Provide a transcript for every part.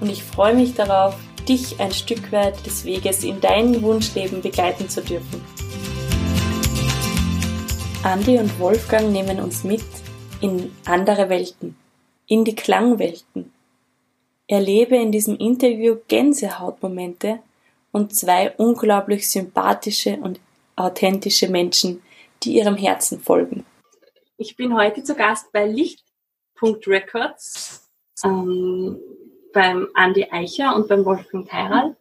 und ich freue mich darauf, dich ein Stück weit des Weges in dein Wunschleben begleiten zu dürfen. Andi und Wolfgang nehmen uns mit in andere Welten, in die Klangwelten. Erlebe in diesem Interview Gänsehautmomente und zwei unglaublich sympathische und authentische Menschen, die ihrem Herzen folgen. Ich bin heute zu Gast bei Lichtpunkt Records. Ähm, beim Andy Eicher und beim Wolfgang Teiral.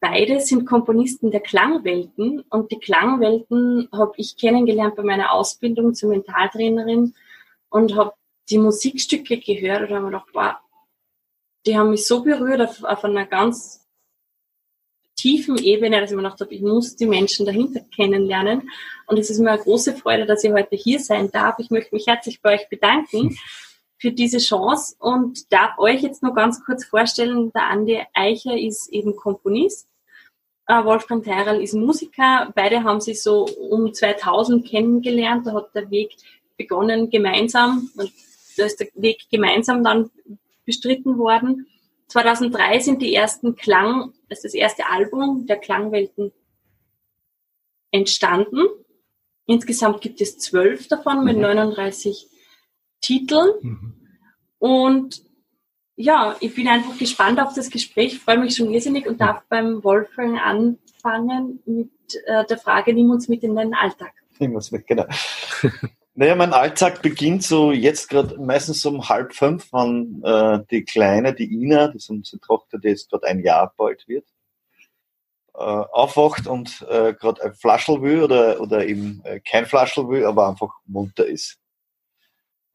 Beide sind Komponisten der Klangwelten und die Klangwelten habe ich kennengelernt bei meiner Ausbildung zur Mentaltrainerin und habe die Musikstücke gehört und habe mir gedacht, wow, die haben mich so berührt auf, auf einer ganz tiefen Ebene, dass ich mir gedacht habe, ich muss die Menschen dahinter kennenlernen. Und es ist mir eine große Freude, dass ich heute hier sein darf. Ich möchte mich herzlich bei euch bedanken für diese Chance und darf euch jetzt nur ganz kurz vorstellen, der Andi Eicher ist eben Komponist, äh, Wolfgang Teiral ist Musiker, beide haben sich so um 2000 kennengelernt, da hat der Weg begonnen gemeinsam und da ist der Weg gemeinsam dann bestritten worden. 2003 sind die ersten Klang, das ist das erste Album der Klangwelten entstanden. Insgesamt gibt es zwölf davon mit 39 mhm. Titeln. Mhm. Und ja, ich bin einfach gespannt auf das Gespräch, freue mich schon irrsinnig und darf beim Wolfgang anfangen mit äh, der Frage, nimm uns mit in deinen Alltag. Nimm uns mit, genau. naja, mein Alltag beginnt so jetzt gerade meistens um halb fünf, wenn äh, die Kleine, die Ina, das ist unsere Tochter, die jetzt gerade ein Jahr bald wird, äh, aufwacht und äh, gerade ein Flaschel will oder, oder eben äh, kein Flaschel will, aber einfach munter ist.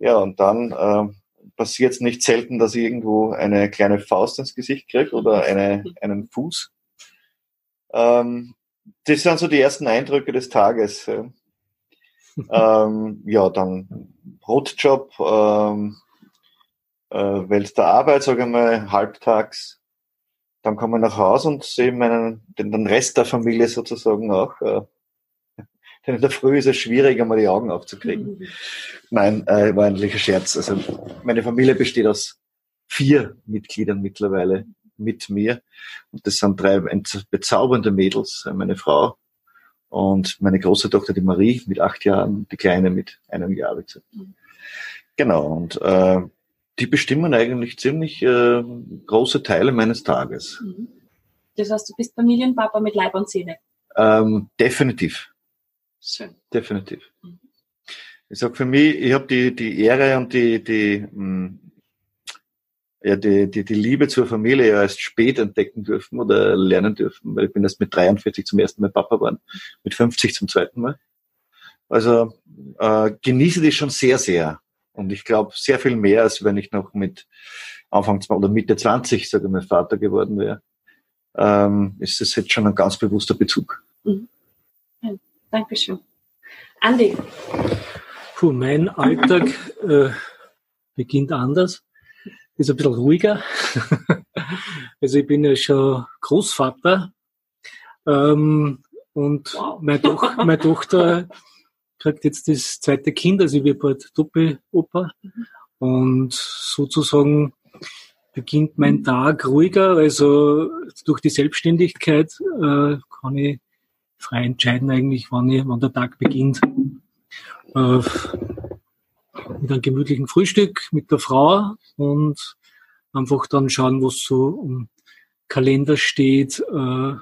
Ja, und dann äh, passiert es nicht selten, dass ich irgendwo eine kleine Faust ins Gesicht kriege oder eine, einen Fuß. Ähm, das sind so die ersten Eindrücke des Tages. Ja, ähm, ja dann Brotjob, ähm, äh, Welt der Arbeit, sage ich mal, halbtags. Dann komme ich nach Hause und sehe meinen, den, den Rest der Familie sozusagen auch. Äh, denn in der Früh ist es schwierig, einmal die Augen aufzukriegen. Mhm. Nein, äh, war eigentlich ein Scherz. Also meine Familie besteht aus vier Mitgliedern mittlerweile mit mir. Und das sind drei bezaubernde Mädels, äh, meine Frau und meine große Tochter, die Marie, mit acht Jahren, die Kleine mit einem Jahr. Wie gesagt. Mhm. Genau, und äh, die bestimmen eigentlich ziemlich äh, große Teile meines Tages. Mhm. Das heißt, du bist Familienpapa mit Leib und Seele? Ähm, definitiv. Schön. Definitiv. Mhm. Ich sag für mich, ich habe die, die Ehre und die, die, mh, hm, ja, die, die, die Liebe zur Familie ja erst spät entdecken dürfen oder lernen dürfen, weil ich bin erst mit 43 zum ersten Mal Papa geworden, mit 50 zum zweiten Mal. Also äh, genieße die schon sehr, sehr. Und ich glaube, sehr viel mehr, als wenn ich noch mit Anfang oder Mitte 20, sage ich mal, Vater geworden wäre. Ähm, ist es jetzt schon ein ganz bewusster Bezug. Mhm. Dankeschön. Andi. Puh, mein Alltag äh, beginnt anders. Ist ein bisschen ruhiger. also ich bin ja schon Großvater. Ähm, und wow. meine, Toch meine Tochter kriegt jetzt das zweite Kind, also ich werde bald Doppeloper. Mhm. Und sozusagen beginnt mein Tag ruhiger. Also durch die Selbstständigkeit äh, kann ich frei entscheiden eigentlich, wann, ich, wann der Tag beginnt. Äh, mit einem gemütlichen Frühstück mit der Frau und einfach dann schauen, was so im Kalender steht. Äh,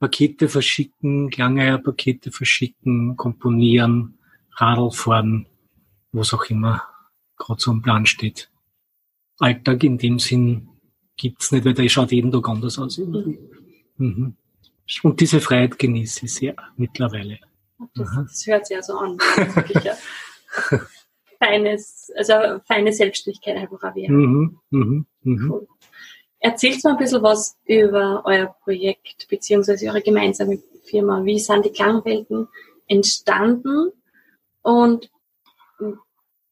Pakete verschicken, Klangeier-Pakete verschicken, komponieren, Radl fahren, was auch immer gerade so im Plan steht. Alltag in dem Sinn gibt's nicht, weil der schaut jeden Tag anders aus. Mhm. Und diese Freiheit genieße ich sehr mittlerweile. Das, das hört sich ja so an. Feines, also feine Selbstständigkeit einfach auch wäre. Mhm, mhm, mhm. Cool. erzählt mal ein bisschen was über euer Projekt beziehungsweise eure gemeinsame Firma. Wie sind die Klangwelten entstanden und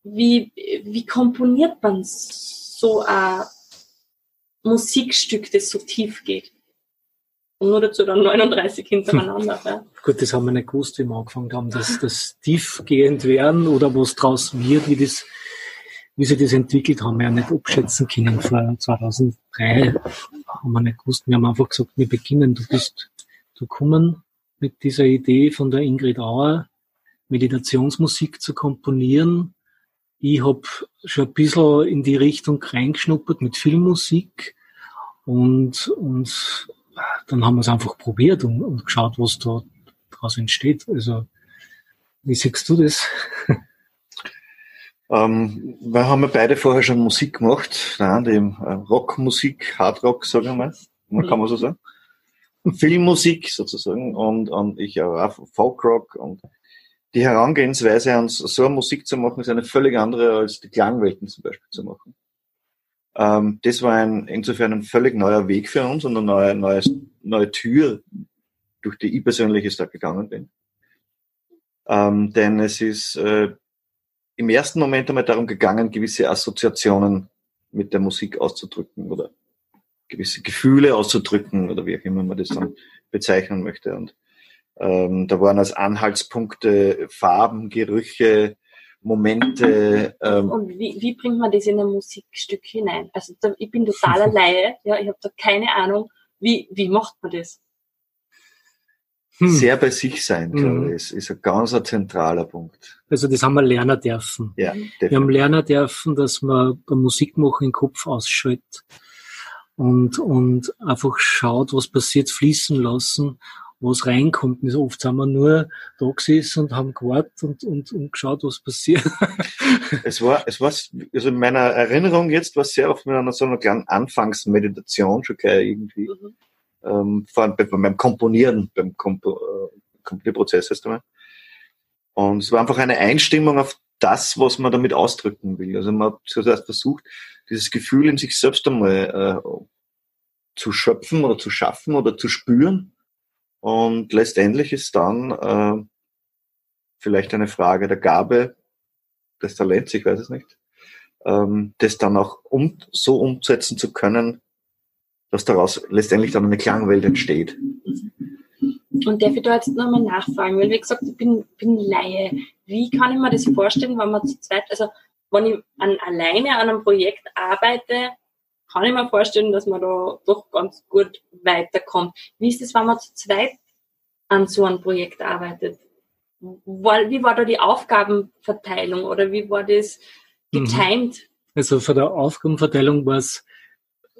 wie, wie komponiert man so ein Musikstück, das so tief geht? Und nur dazu dann 39 hintereinander. Ja. Gut, das haben wir nicht gewusst, wie wir angefangen haben, dass das tiefgehend werden oder was draus wird, wie das, wie sich das entwickelt, haben wir ja nicht abschätzen können. Vor 2003 haben wir nicht gewusst. Wir haben einfach gesagt, wir beginnen. Du bist, du kommen mit dieser Idee von der Ingrid Auer, Meditationsmusik zu komponieren. Ich habe schon ein bisschen in die Richtung reingeschnuppert mit Filmmusik und, und dann haben wir es einfach probiert und, und geschaut, was da daraus entsteht. Also, wie siehst du das? Ähm, wir haben ja beide vorher schon Musik gemacht, nein, die äh, Rockmusik, Hardrock, sagen wir mal, man kann man so sagen. Filmmusik sozusagen und, und ich auch Folkrock und die Herangehensweise an so Musik zu machen ist eine völlig andere als die Klangwelten zum Beispiel zu machen. Ähm, das war ein, insofern ein völlig neuer Weg für uns und eine neue, neue, neue Tür, durch die ich persönlich jetzt da gegangen bin. Ähm, denn es ist äh, im ersten Moment einmal darum gegangen, gewisse Assoziationen mit der Musik auszudrücken oder gewisse Gefühle auszudrücken oder wie auch immer man das dann bezeichnen möchte. Und ähm, da waren als Anhaltspunkte Farben, Gerüche, Momente. Ähm, und wie, wie bringt man das in ein Musikstück hinein? Also da, ich bin totaler Laie, ja, ich habe da keine Ahnung. Wie, wie macht man das? Hm. Sehr bei sich sein, glaube mhm. ich, ist, ist ein ganz ein zentraler Punkt. Also das haben wir lernen dürfen. Ja, definitiv. wir haben lernen dürfen, dass man beim Musikmachen den Kopf ausschaltet und, und einfach schaut, was passiert, fließen lassen was reinkommt. Nicht oft sind wir nur da gesessen und haben gewartet und, und, und geschaut, was passiert. es war, es war, also in meiner Erinnerung jetzt war es sehr oft mit einer so einer kleinen Anfangsmeditation schon gleich irgendwie. Mhm. Ähm, vor allem beim Komponieren, beim Kompo, äh, Komponierprozess erst einmal. Und es war einfach eine Einstimmung auf das, was man damit ausdrücken will. Also man hat zuerst versucht, dieses Gefühl in sich selbst einmal äh, zu schöpfen oder zu schaffen oder zu spüren und letztendlich ist dann äh, vielleicht eine Frage der Gabe, des Talents, ich weiß es nicht, ähm, das dann auch um, so umsetzen zu können, dass daraus letztendlich dann eine Klangwelt entsteht. Und darf ich da jetzt nochmal nachfragen, weil wie gesagt, ich bin, bin Laie. Wie kann ich mir das vorstellen, wenn man zu zweit, also wenn ich an, alleine an einem Projekt arbeite, kann ich mir vorstellen, dass man da doch ganz gut weiterkommt. Wie ist es, wenn man zu zweit an so einem Projekt arbeitet? Wie war da die Aufgabenverteilung oder wie war das mhm. getimed? Also von der Aufgabenverteilung war es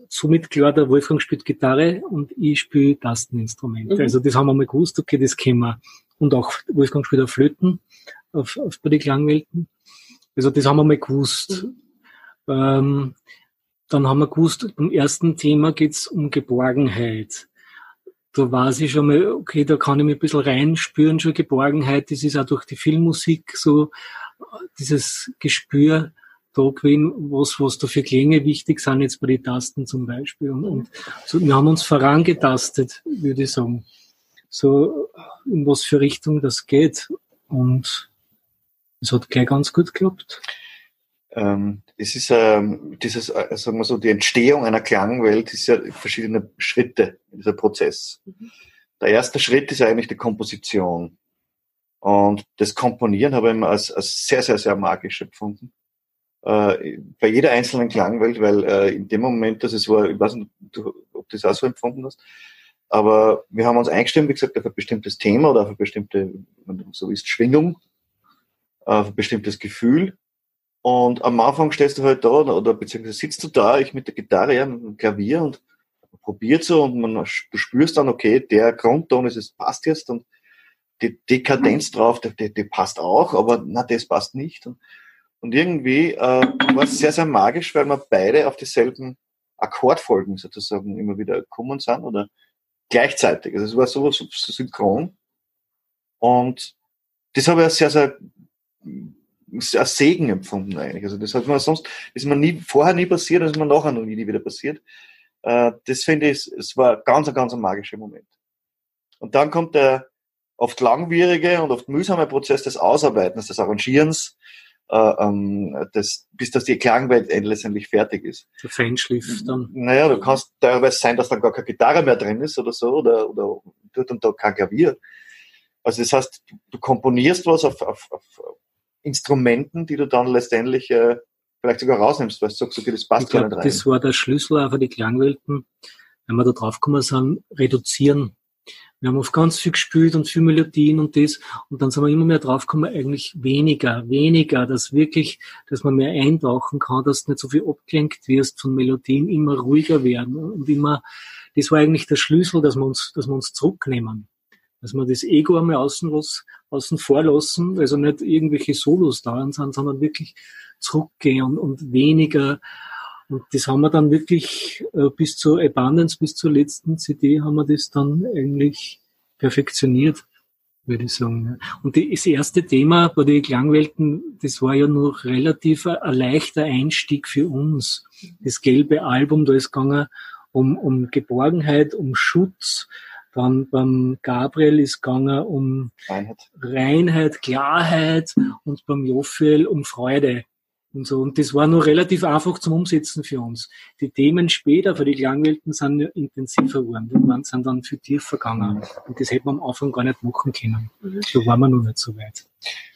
somit klar, der Wolfgang spielt Gitarre und ich spiele Tasteninstrumente. Mhm. Also das haben wir mal gewusst, okay, das kennen wir. Und auch Wolfgang spielt auch Flöten auf, auf bei den Klangwelten. Also das haben wir mal gewusst. Mhm. Ähm, dann haben wir gewusst, beim ersten Thema geht's um Geborgenheit. Da weiß ich schon mal, okay, da kann ich mich ein bisschen reinspüren, schon Geborgenheit. Das ist auch durch die Filmmusik so, dieses Gespür da gewesen, was, was da für Klänge wichtig sind, jetzt bei den Tasten zum Beispiel. Und, und so, wir haben uns vorangetastet, würde ich sagen. So, in was für Richtung das geht. Und es hat gleich ganz gut geklappt. Ähm, es ist ähm, dieses, äh, sagen wir so, die Entstehung einer Klangwelt ist ja verschiedene Schritte in dieser Prozess. Mhm. Der erste Schritt ist eigentlich die Komposition. Und das Komponieren habe ich als, als sehr, sehr, sehr magisch empfunden. Äh, bei jeder einzelnen Klangwelt, weil äh, in dem Moment, dass es war, ich weiß nicht, ob du das auch so empfunden hast, aber wir haben uns eingestimmt, wie gesagt, auf ein bestimmtes Thema oder auf eine bestimmte, so ist Schwingung, auf ein bestimmtes Gefühl und am Anfang stehst du halt da oder, beziehungsweise sitzt du da, ich mit der Gitarre, ja, mit dem Klavier und probiert so und man, du spürst dann, okay, der Grundton ist es passt jetzt und die Dekadenz drauf, die, die, die passt auch, aber na, das passt nicht. Und, und irgendwie äh, war es sehr, sehr magisch, weil wir beide auf dieselben Akkordfolgen sozusagen immer wieder gekommen sind oder gleichzeitig. Also es war sowas so synchron. Und das habe ich sehr, sehr als Segen empfunden eigentlich. Also das hat man sonst, ist mir nie, vorher nie passiert, das ist mir nachher noch nie wieder passiert. Äh, das finde ich, es war ganz, ganz ein magischer Moment. Und dann kommt der oft langwierige und oft mühsame Prozess des Ausarbeitens, des Arrangierens, äh, ähm, das, bis dass die Klangwelt letztendlich fertig ist. Der Feinschliff dann. Naja, du kannst teilweise sein, dass dann gar keine Gitarre mehr drin ist oder so, oder, oder dort und da kein Klavier. Also das heißt, du komponierst was auf, auf, auf Instrumenten, die du dann letztendlich äh, vielleicht sogar rausnimmst, weil du sagst, okay, das passt ich glaub, gar nicht rein. Das war der Schlüssel auch für die Klangwelten, wenn wir da drauf gekommen sind, reduzieren. Wir haben oft ganz viel gespielt und viel Melodien und das. Und dann sind wir immer mehr draufgekommen, eigentlich weniger, weniger, dass wirklich, dass man mehr eintauchen kann, dass du nicht so viel abgelenkt wirst von Melodien, immer ruhiger werden und immer, das war eigentlich der Schlüssel, dass wir uns, dass wir uns zurücknehmen. Dass wir das Ego einmal außen, los, außen vor lassen, also nicht irgendwelche Solos da sind, sondern wirklich zurückgehen und, und weniger und das haben wir dann wirklich äh, bis zur Abundance, bis zur letzten CD haben wir das dann eigentlich perfektioniert, würde ich sagen. Und das erste Thema bei den Klangwelten, das war ja noch relativ ein leichter Einstieg für uns. Das gelbe Album, da ist gegangen um, um Geborgenheit, um Schutz. Dann beim Gabriel ist gegangen um Reinheit, Reinheit Klarheit und beim Joffiel um Freude und so. Und das war nur relativ einfach zum Umsetzen für uns. Die Themen später für die Klangwelten sind ja intensiver geworden. Die sind dann viel tiefer gegangen. Und das hätte man am Anfang gar nicht machen können. Da waren wir noch nicht so weit.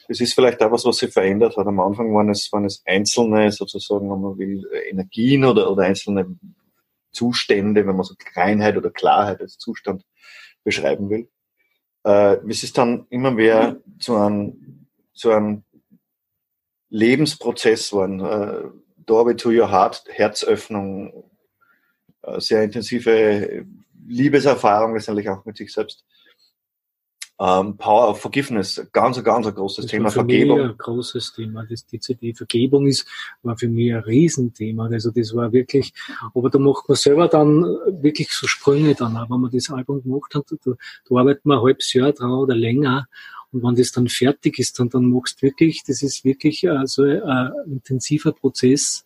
Das ist vielleicht auch was, was sich verändert hat. Am Anfang waren es, waren es einzelne, sozusagen, wenn man will, Energien oder, oder einzelne Zustände, wenn man so Reinheit oder Klarheit als Zustand beschreiben will. Äh, es ist dann immer mehr zu einem, zu einem Lebensprozess waren. Äh, Doorway to Your Heart, Herzöffnung, äh, sehr intensive Liebeserfahrung letztendlich auch mit sich selbst. Ähm, Power of Forgiveness, ganz, ganz ein großes das Thema. Für Vergebung. Mich ein großes Thema. Das, die, die Vergebung ist, war für mich ein Riesenthema. Also das war wirklich, aber da macht man selber dann wirklich so Sprünge dann, auch, wenn man das Album gemacht hat, da, da arbeitet man ein halbes Jahr dran oder länger und wenn das dann fertig ist, dann, dann machst du wirklich, das ist wirklich äh, so ein, intensiver Prozess,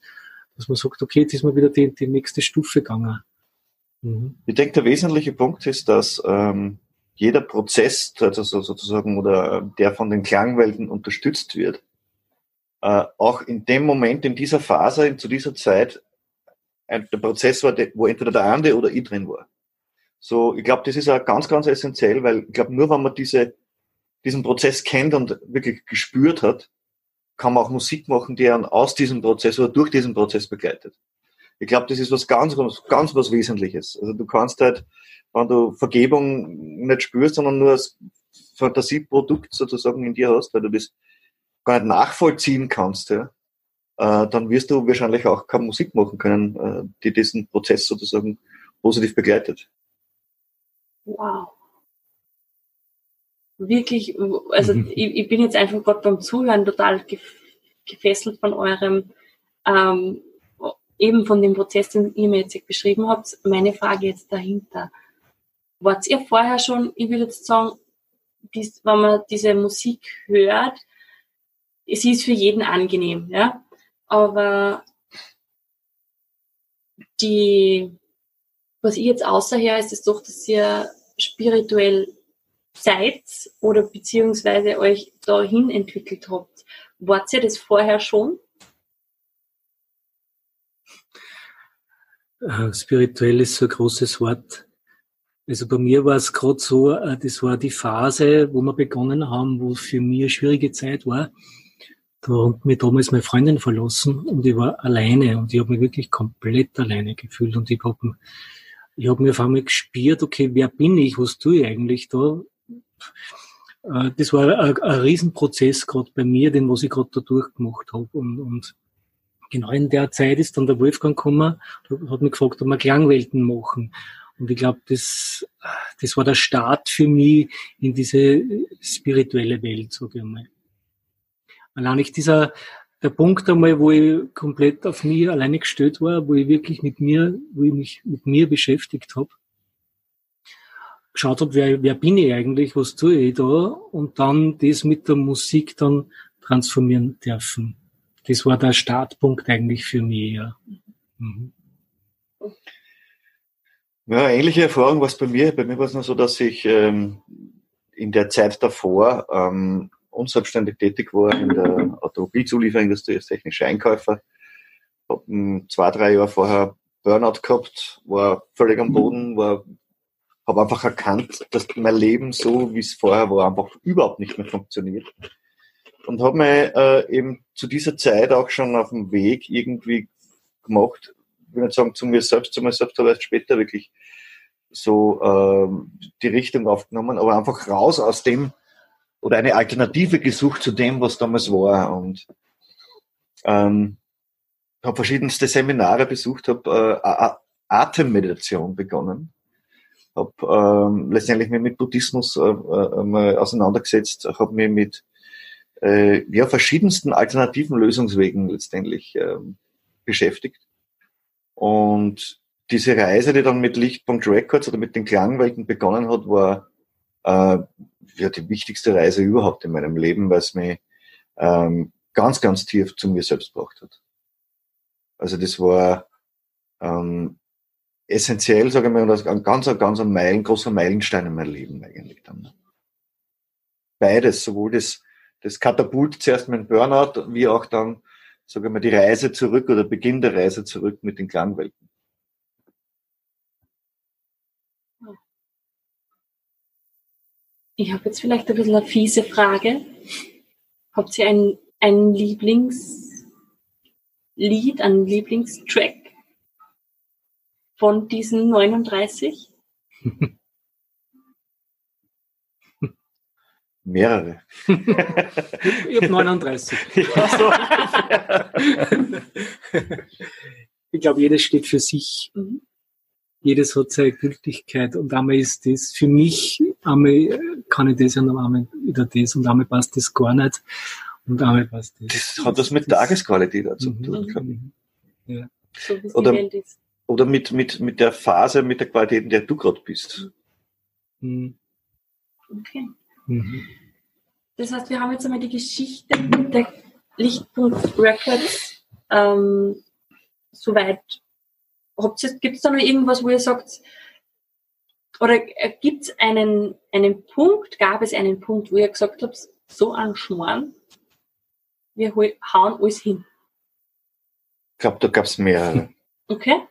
dass man sagt, okay, jetzt ist mal wieder die, die nächste Stufe gegangen. Mhm. Ich denke, der wesentliche Punkt ist, dass ähm, jeder Prozess, also sozusagen, oder der von den Klangwelten unterstützt wird, äh, auch in dem Moment, in dieser Phase, zu dieser Zeit, ein, der Prozess war, wo entweder der andere oder ich drin war. So, ich glaube, das ist auch ganz, ganz essentiell, weil ich glaube, nur wenn man diese diesen Prozess kennt und wirklich gespürt hat, kann man auch Musik machen, die einen aus diesem Prozess oder durch diesen Prozess begleitet. Ich glaube, das ist was ganz, ganz, ganz was Wesentliches. Also du kannst halt, wenn du Vergebung nicht spürst, sondern nur als Fantasieprodukt sozusagen in dir hast, weil du das gar nicht nachvollziehen kannst, ja, äh, dann wirst du wahrscheinlich auch keine Musik machen können, äh, die diesen Prozess sozusagen positiv begleitet. Wow wirklich, also mhm. ich, ich, bin jetzt einfach gerade beim Zuhören total gefesselt von eurem, ähm, eben von dem Prozess, den ihr mir jetzt beschrieben habt. Meine Frage jetzt dahinter. Wart ihr vorher schon, ich würde jetzt sagen, dies, wenn man diese Musik hört, es ist für jeden angenehm, ja, aber die, was ich jetzt außerher ist es doch, dass ihr spirituell seid oder beziehungsweise euch dahin entwickelt habt. Wart ihr das vorher schon? Äh, spirituell ist so ein großes Wort. Also bei mir war es gerade so, äh, das war die Phase, wo wir begonnen haben, wo für mich eine schwierige Zeit war. Da hat mich damals meine Freundin verlassen und ich war alleine und ich habe mich wirklich komplett alleine gefühlt und ich habe ich hab mir auf einmal gespürt, okay, wer bin ich, was tue ich eigentlich da? Äh, das war ein, ein Riesenprozess gerade bei mir, den was ich gerade da durchgemacht habe. Und, und genau in der Zeit ist dann der Wolfgang gekommen, hat mich gefragt, ob wir Klangwelten machen. Und ich glaube, das, das war der Start für mich in diese spirituelle Welt, sage ich mal. Allein nicht dieser, der Punkt einmal, wo ich komplett auf mich alleine gestellt war, wo ich wirklich mit mir, wo ich mich mit mir beschäftigt habe geschaut habe, wer, wer bin ich eigentlich, was tue ich da und dann das mit der Musik dann transformieren dürfen. Das war der Startpunkt eigentlich für mich. Ja. Mhm. Ja, ähnliche Erfahrung war es bei mir. Bei mir war es nur so, dass ich ähm, in der Zeit davor ähm, unselbstständig tätig war in der Automobilzulieferindustrie als technischer Einkäufer. Hab zwei, drei Jahre vorher Burnout gehabt, war völlig am Boden, war habe einfach erkannt, dass mein Leben so, wie es vorher war, einfach überhaupt nicht mehr funktioniert. Und habe mir äh, eben zu dieser Zeit auch schon auf dem Weg irgendwie gemacht, ich will nicht sagen zu mir selbst, zu mir selbst aber erst später wirklich so äh, die Richtung aufgenommen, aber einfach raus aus dem oder eine Alternative gesucht zu dem, was damals war. Und ähm, habe verschiedenste Seminare besucht, habe äh, Atemmeditation begonnen habe ähm, letztendlich mich mit Buddhismus äh, äh, auseinandergesetzt, habe mich mit äh, ja, verschiedensten alternativen Lösungswegen letztendlich ähm, beschäftigt. Und diese Reise, die dann mit Lichtpunkt Records oder mit den Klangwelten begonnen hat, war äh, ja, die wichtigste Reise überhaupt in meinem Leben, weil es mich ähm, ganz, ganz tief zu mir selbst gebracht hat. Also das war ähm, essentiell, sage ich mal, und ein ganz, ganz ein Meilen, großer Meilenstein in meinem Leben eigentlich dann. Beides, sowohl das, das Katapult zuerst dem Burnout, wie auch dann, sage ich mal, die Reise zurück oder Beginn der Reise zurück mit den Klangwelten. Ich habe jetzt vielleicht ein bisschen eine fiese Frage. Habt ihr ein, ein Lieblingslied, einen Lieblingstrack? von diesen 39? Mehrere. ich habe 39. ich glaube, jedes steht für sich. Mhm. Jedes hat seine Gültigkeit und einmal ist das für mich, einmal kann ich das und einmal wieder das und einmal passt das gar nicht und einmal passt das. Das hat das mit Tagesqualität dazu mhm. tun. Ja. So ist oder mit, mit, mit der Phase, mit der Qualität, in der du gerade bist. Mhm. Okay. Mhm. Das heißt, wir haben jetzt einmal die Geschichte der Lichtpunkt Records ähm, soweit. Gibt es da noch irgendwas, wo ihr sagt, oder gibt es einen, einen Punkt, gab es einen Punkt, wo ihr gesagt habt, so ein Schmarrn, wir hauen alles hin? Ich glaube, da gab es mehrere. Okay.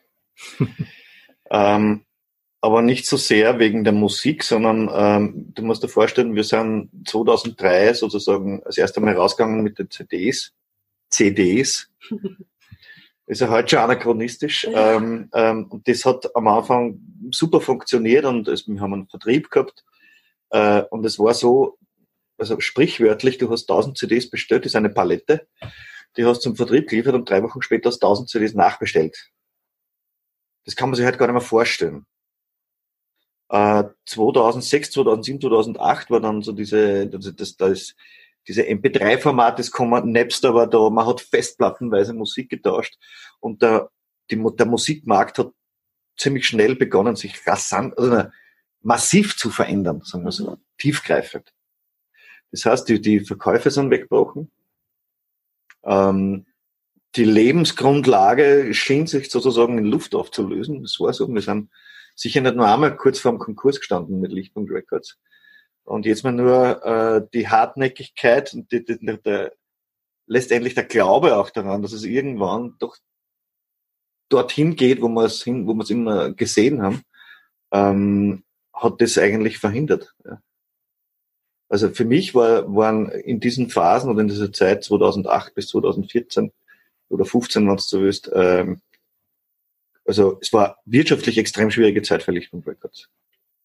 ähm, aber nicht so sehr wegen der Musik, sondern ähm, du musst dir vorstellen, wir sind 2003 sozusagen das erste Mal rausgegangen mit den CDs. CDs. ist ja heute schon anachronistisch. Ähm, ähm, und das hat am Anfang super funktioniert und es, wir haben einen Vertrieb gehabt. Äh, und es war so, also sprichwörtlich, du hast 1000 CDs bestellt, das ist eine Palette. Die hast du zum Vertrieb geliefert und drei Wochen später hast du 1000 CDs nachbestellt. Das kann man sich halt gar nicht mehr vorstellen. Äh, 2006, 2007, 2008 war dann so diese, das, das, das diese MP3-Format, das kommen, Napster war da, man hat festplattenweise Musik getauscht und der, die, der Musikmarkt hat ziemlich schnell begonnen, sich rasant, also massiv zu verändern, sagen wir so, tiefgreifend. Das heißt, die, die Verkäufe sind weggebrochen. Ähm, die Lebensgrundlage schien sich sozusagen in Luft aufzulösen. Das war so. Wir sind sicher nicht nur einmal kurz vor dem Konkurs gestanden mit Lichtpunkt Records. Und jetzt mal nur äh, die Hartnäckigkeit und die, die, der, letztendlich der Glaube auch daran, dass es irgendwann doch dorthin geht, wo wir es hin, wo wir es immer gesehen haben, ähm, hat das eigentlich verhindert. Ja. Also für mich war, waren in diesen Phasen oder in dieser Zeit 2008 bis 2014 oder 15, wenn du so willst. Ähm, also es war wirtschaftlich extrem schwierige Zeit für Lichtpunkt Records.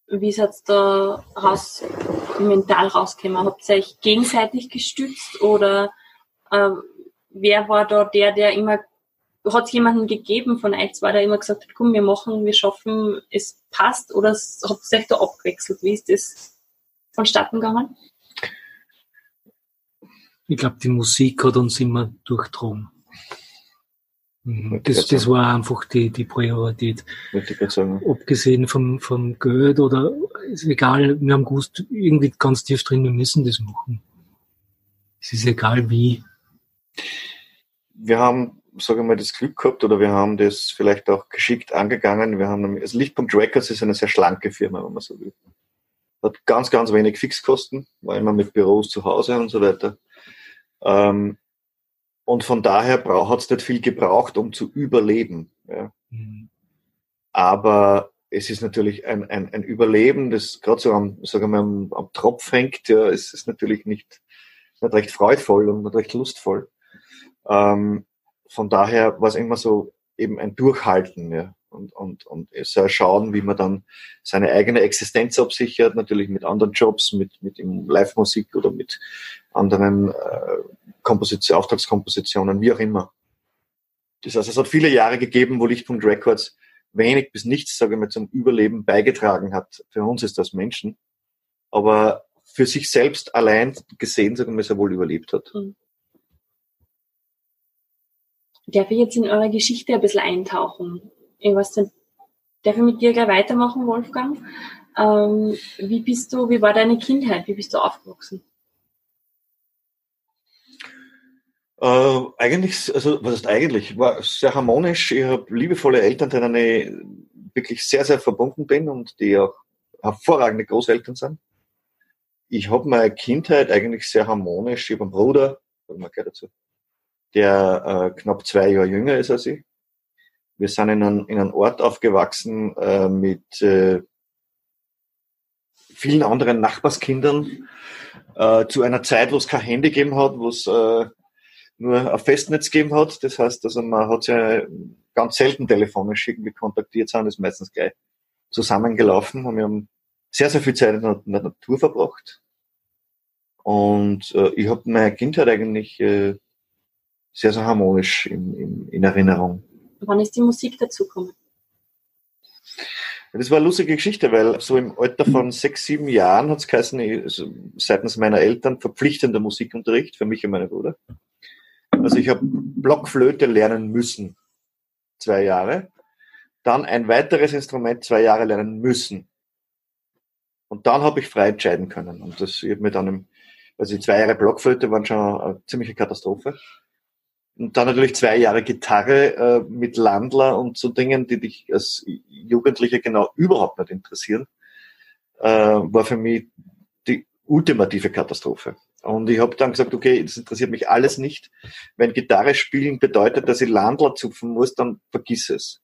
Wie ist es da raus, mental rausgekommen? Habt ihr euch gegenseitig gestützt oder äh, wer war da der, der immer, hat es jemanden gegeben von euch zwei, der immer gesagt hat, komm, wir machen, wir schaffen, es passt oder habt ihr euch da abgewechselt? Wie ist das vonstatten gegangen? Ich glaube, die Musik hat uns immer durchdrungen. Mhm. Das, das war einfach die, die Priorität. Abgesehen vom, vom Geld oder ist egal, wir haben gewusst, irgendwie ganz tief drin, wir müssen das machen. Es ist egal wie. Wir haben sage ich mal, das Glück gehabt oder wir haben das vielleicht auch geschickt angegangen. Wir haben, also Lichtpunkt Records ist eine sehr schlanke Firma, wenn man so will. Hat ganz, ganz wenig Fixkosten, war immer mit Büros zu Hause und so weiter. Ähm, und von daher hat es nicht viel gebraucht, um zu überleben. Ja. Mhm. Aber es ist natürlich ein, ein, ein Überleben, das gerade so am, sagen wir, am, am Tropf hängt. Ja, es ist natürlich nicht, nicht recht freudvoll und nicht recht lustvoll. Ähm, von daher war es immer so eben ein Durchhalten ja, und, und, und schauen, wie man dann seine eigene Existenz absichert, natürlich mit anderen Jobs, mit, mit Live-Musik oder mit anderen äh, Komposition, Auftragskompositionen, wie auch immer. Das heißt, es hat viele Jahre gegeben, wo Lichtpunkt Records wenig bis nichts, sage ich mal, zum Überleben beigetragen hat. Für uns ist das Menschen. Aber für sich selbst allein gesehen, sagen wir, sehr wohl überlebt hat. Mhm. Darf ich jetzt in eure Geschichte ein bisschen eintauchen? Ich weiß nicht, darf ich mit dir gleich weitermachen, Wolfgang? Ähm, wie bist du, wie war deine Kindheit? Wie bist du aufgewachsen? Äh, eigentlich, also was ist eigentlich? War sehr harmonisch. Ich habe liebevolle Eltern, denen ich wirklich sehr, sehr verbunden bin und die auch hervorragende Großeltern sind. Ich habe meine Kindheit eigentlich sehr harmonisch. Ich habe einen Bruder, sagen wir gleich dazu, der äh, knapp zwei Jahre jünger ist als ich. Wir sind in einem, in einem Ort aufgewachsen äh, mit äh, vielen anderen Nachbarskindern äh, zu einer Zeit, wo es kein Handy gegeben hat, wo es äh, nur ein Festnetz gegeben hat. Das heißt, also man hat ja ganz selten telefonisch irgendwie kontaktiert, sind ist meistens gleich zusammengelaufen und wir haben sehr, sehr viel Zeit in der, in der Natur verbracht. Und äh, ich habe meine Kindheit eigentlich äh, sehr, sehr harmonisch in, in, in Erinnerung. Wann ist die Musik dazugekommen? Das war eine lustige Geschichte, weil so im Alter von sechs, sieben Jahren hat es geheißen, also seitens meiner Eltern verpflichtender Musikunterricht für mich und meine Bruder. Also ich habe Blockflöte lernen müssen, zwei Jahre. Dann ein weiteres Instrument zwei Jahre lernen müssen. Und dann habe ich frei entscheiden können. Und das ich mir dann, im, also die zwei Jahre Blockflöte waren schon eine ziemliche Katastrophe. Und dann natürlich zwei Jahre Gitarre äh, mit Landler und so Dingen, die dich als Jugendlicher genau überhaupt nicht interessieren, äh, war für mich die ultimative Katastrophe. Und ich habe dann gesagt, okay, das interessiert mich alles nicht. Wenn Gitarre spielen bedeutet, dass ich Landler zupfen muss, dann vergiss es.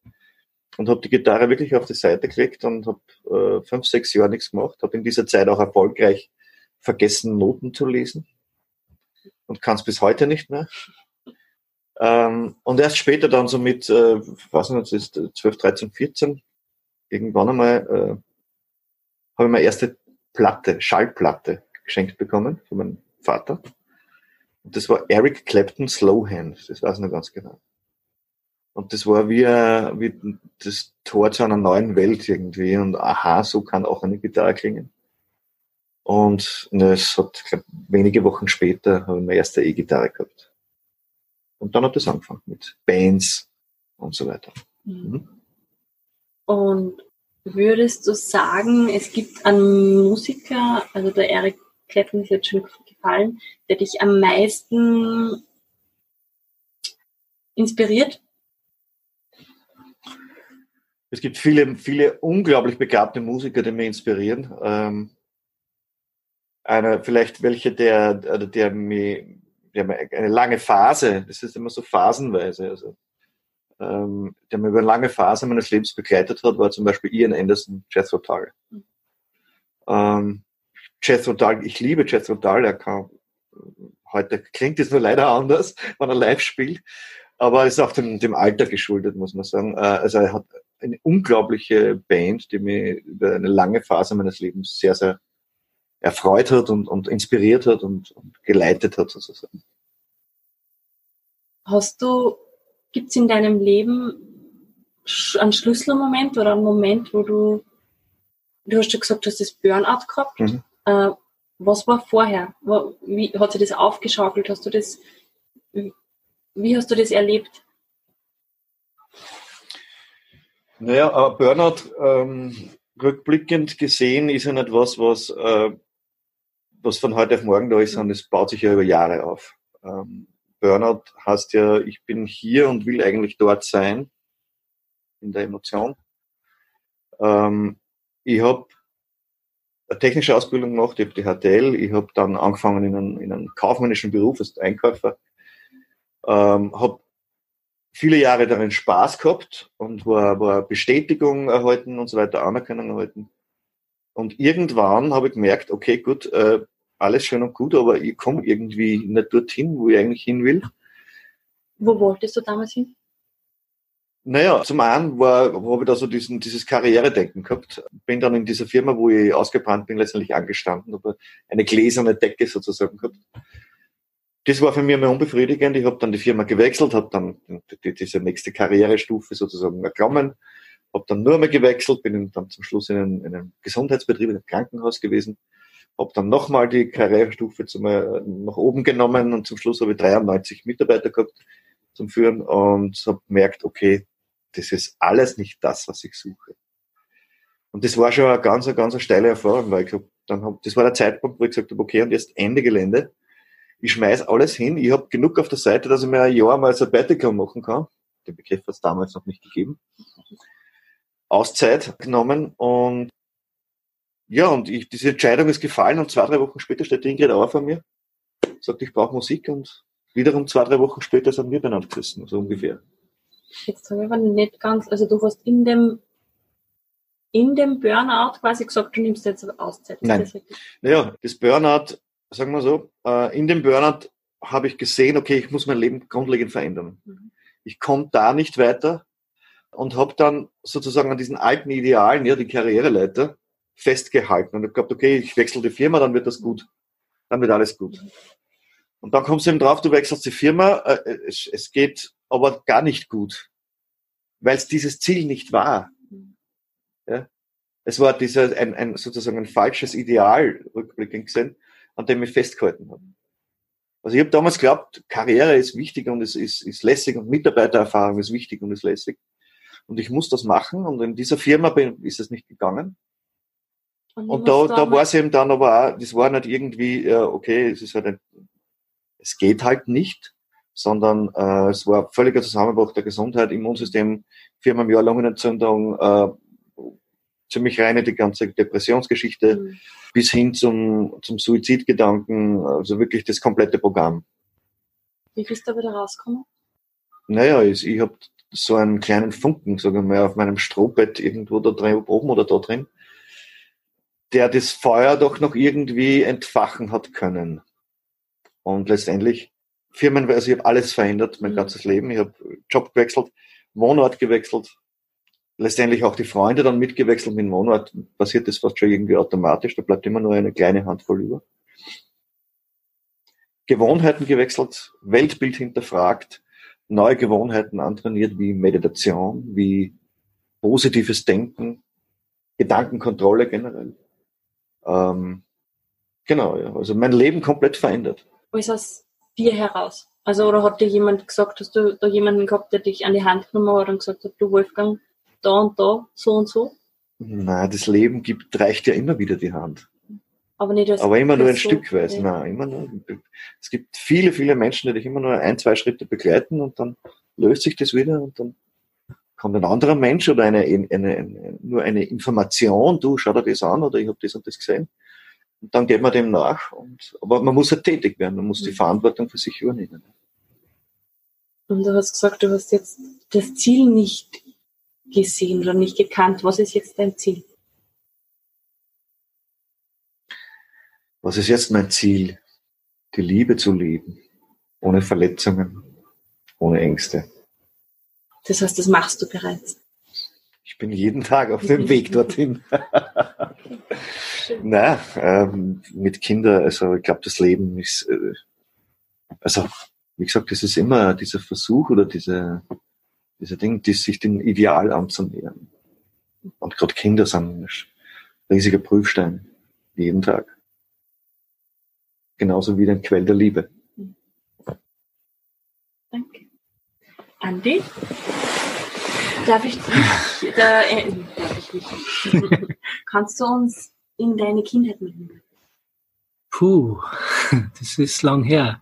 Und habe die Gitarre wirklich auf die Seite gelegt und habe äh, fünf, sechs Jahre nichts gemacht. Habe in dieser Zeit auch erfolgreich vergessen, Noten zu lesen. Und kann es bis heute nicht mehr. Ähm, und erst später dann so mit, äh, weiß nicht, ist 12, 13, 14, irgendwann einmal äh, habe ich meine erste Platte, Schallplatte geschenkt bekommen von meinem Vater. Und das war Eric Clapton Slowhand, das weiß ich noch ganz genau. Und das war wie, äh, wie das Tor zu einer neuen Welt irgendwie. Und aha, so kann auch eine Gitarre klingen. Und ne, es hat, glaub, wenige Wochen später habe ich meine erste E-Gitarre gehabt. Und dann hat es angefangen mit Bands und so weiter. Mhm. Und würdest du sagen, es gibt einen Musiker, also der Eric Clapton ist jetzt schon gefallen, der dich am meisten inspiriert? Es gibt viele, viele unglaublich begabte Musiker, die mich inspirieren. Ähm, einer, vielleicht welche, der, der mich wir haben eine lange Phase, das ist immer so phasenweise, also ähm, der mir über eine lange Phase meines Lebens begleitet hat, war zum Beispiel Ian Anderson, Jethro Tull. Ähm, Jethro Tull, ich liebe Jethro Tull, er kann, heute klingt es nur leider anders, wenn er live spielt, aber ist auch dem, dem Alter geschuldet, muss man sagen. Äh, also er hat eine unglaubliche Band, die mich über eine lange Phase meines Lebens sehr, sehr erfreut hat und, und inspiriert hat und, und geleitet hat sozusagen. Hast du, gibt es in deinem Leben einen Schlüsselmoment oder einen Moment, wo du, du hast ja gesagt, du hast das Burnout gehabt. Mhm. Äh, was war vorher? Wie hat sich das aufgeschaukelt? Hast du das, wie hast du das erlebt? Naja, Burnout ähm, rückblickend gesehen ist ja nicht was, was äh, was von heute auf morgen da ist, sondern es baut sich ja über Jahre auf. Ähm, Burnout heißt ja, ich bin hier und will eigentlich dort sein, in der Emotion. Ähm, ich habe eine technische Ausbildung gemacht, ich habe die HTL, ich habe dann angefangen in einem, in einem kaufmännischen Beruf als Einkäufer, ähm, habe viele Jahre darin Spaß gehabt und war, war Bestätigung erhalten und so weiter, Anerkennung erhalten. Und irgendwann habe ich gemerkt, okay, gut, äh, alles schön und gut, aber ich komme irgendwie nicht dorthin, wo ich eigentlich hin will. Wo wolltest du damals hin? Naja, zum einen war, habe ich da so diesen, dieses Karrieredenken gehabt. Bin dann in dieser Firma, wo ich ausgebrannt bin, letztendlich angestanden, habe eine gläserne Decke sozusagen gehabt. Das war für mich immer unbefriedigend. Ich habe dann die Firma gewechselt, habe dann die, diese nächste Karrierestufe sozusagen erklommen, habe dann nur mehr gewechselt, bin dann zum Schluss in einem, in einem Gesundheitsbetrieb, in einem Krankenhaus gewesen, habe dann nochmal die Karrierestufe zum, nach oben genommen und zum Schluss habe ich 93 Mitarbeiter gehabt zum Führen und habe gemerkt, okay, das ist alles nicht das, was ich suche. Und das war schon eine ganz, eine ganz steile Erfahrung, weil ich hab, dann hab, das war der Zeitpunkt, wo ich gesagt habe, okay, und jetzt Ende Gelände. Ich schmeiß alles hin. Ich habe genug auf der Seite, dass ich mir ein Jahr mal Sabbatical machen kann. Den Begriff hat es damals noch nicht gegeben. Auszeit genommen und ja, und ich, diese Entscheidung ist gefallen und zwei, drei Wochen später steht Ingrid Auer vor mir, sagt, ich brauche Musik und wiederum zwei, drei Wochen später sind wir benannt gerissen, so ungefähr. Jetzt habe ich aber nicht ganz, also du hast in dem, in dem Burnout quasi gesagt, du nimmst jetzt Auszeit. Nein. Das naja, das Burnout, sagen wir so, äh, in dem Burnout habe ich gesehen, okay, ich muss mein Leben grundlegend verändern. Mhm. Ich komme da nicht weiter und habe dann sozusagen an diesen alten Idealen, ja, die Karriereleiter, festgehalten und habe gedacht, okay, ich wechsle die Firma, dann wird das gut. Dann wird alles gut. Und dann kommst du eben drauf, du wechselst die Firma, äh, es, es geht aber gar nicht gut, weil es dieses Ziel nicht war. Ja? Es war dieser, ein, ein, sozusagen ein falsches Ideal, rückblickend gesehen, an dem ich festgehalten habe. Also ich habe damals geglaubt, Karriere ist wichtig und es ist, ist lässig und Mitarbeitererfahrung ist wichtig und ist lässig. Und ich muss das machen und in dieser Firma bin, ist es nicht gegangen. Und, und da, da war es eben dann aber auch, das war nicht irgendwie, ja, okay, es ist halt ein, es geht halt nicht, sondern äh, es war völliger Zusammenbruch der Gesundheit, Immunsystem, viermal im Jahr Lungenentzündung, äh, ziemlich reine die ganze Depressionsgeschichte mhm. bis hin zum, zum Suizidgedanken, also wirklich das komplette Programm. Wie bist du da wieder rausgekommen? Naja, ich, ich habe so einen kleinen Funken, sagen wir mal, auf meinem Strohbett irgendwo da drin, oben oder da drin, der das Feuer doch noch irgendwie entfachen hat können. Und letztendlich firmenweise, ich habe alles verändert, mein mhm. ganzes Leben. Ich habe Job gewechselt, Wohnort gewechselt, letztendlich auch die Freunde dann mitgewechselt. Mit dem Wohnort passiert das fast schon irgendwie automatisch. Da bleibt immer nur eine kleine Handvoll über. Gewohnheiten gewechselt, Weltbild hinterfragt, neue Gewohnheiten antrainiert, wie Meditation, wie positives Denken, Gedankenkontrolle generell. Ähm, genau, ja. Also mein Leben komplett verändert. Wie ist das dir heraus? Also, oder hat dir jemand gesagt, hast du da jemanden gehabt, der dich an die Hand genommen hat und gesagt hat, du Wolfgang, da und da, so und so? Nein, das Leben gibt, reicht ja immer wieder die Hand. Aber nicht als Aber immer nur ein so, Stückweise. Ja. Nein, immer nur. Es gibt viele, viele Menschen, die dich immer nur ein, zwei Schritte begleiten und dann löst sich das wieder und dann kommt ein anderer Mensch oder eine, eine, eine nur eine Information, du schau dir das an oder ich habe das und das gesehen. Und dann geht man dem nach. Und, aber man muss halt tätig werden, man muss die mhm. Verantwortung für sich übernehmen. Und du hast gesagt, du hast jetzt das Ziel nicht gesehen oder nicht gekannt. Was ist jetzt dein Ziel? Was ist jetzt mein Ziel? Die Liebe zu leben, ohne Verletzungen, ohne Ängste. Das heißt, das machst du bereits. Ich bin jeden Tag auf dem Weg dorthin. Na, ähm, mit Kindern, also ich glaube, das Leben ist, äh, also wie gesagt, es ist immer dieser Versuch oder diese, dieser Ding, die sich dem Ideal anzunähern. Und gerade Kinder sind ein riesiger Prüfstein, jeden Tag. Genauso wie ein Quell der Liebe. Danke. Andi? Darf ich dich, da, äh, darf ich nicht. Kannst du uns in deine Kindheit mitnehmen? Puh, das ist lang her.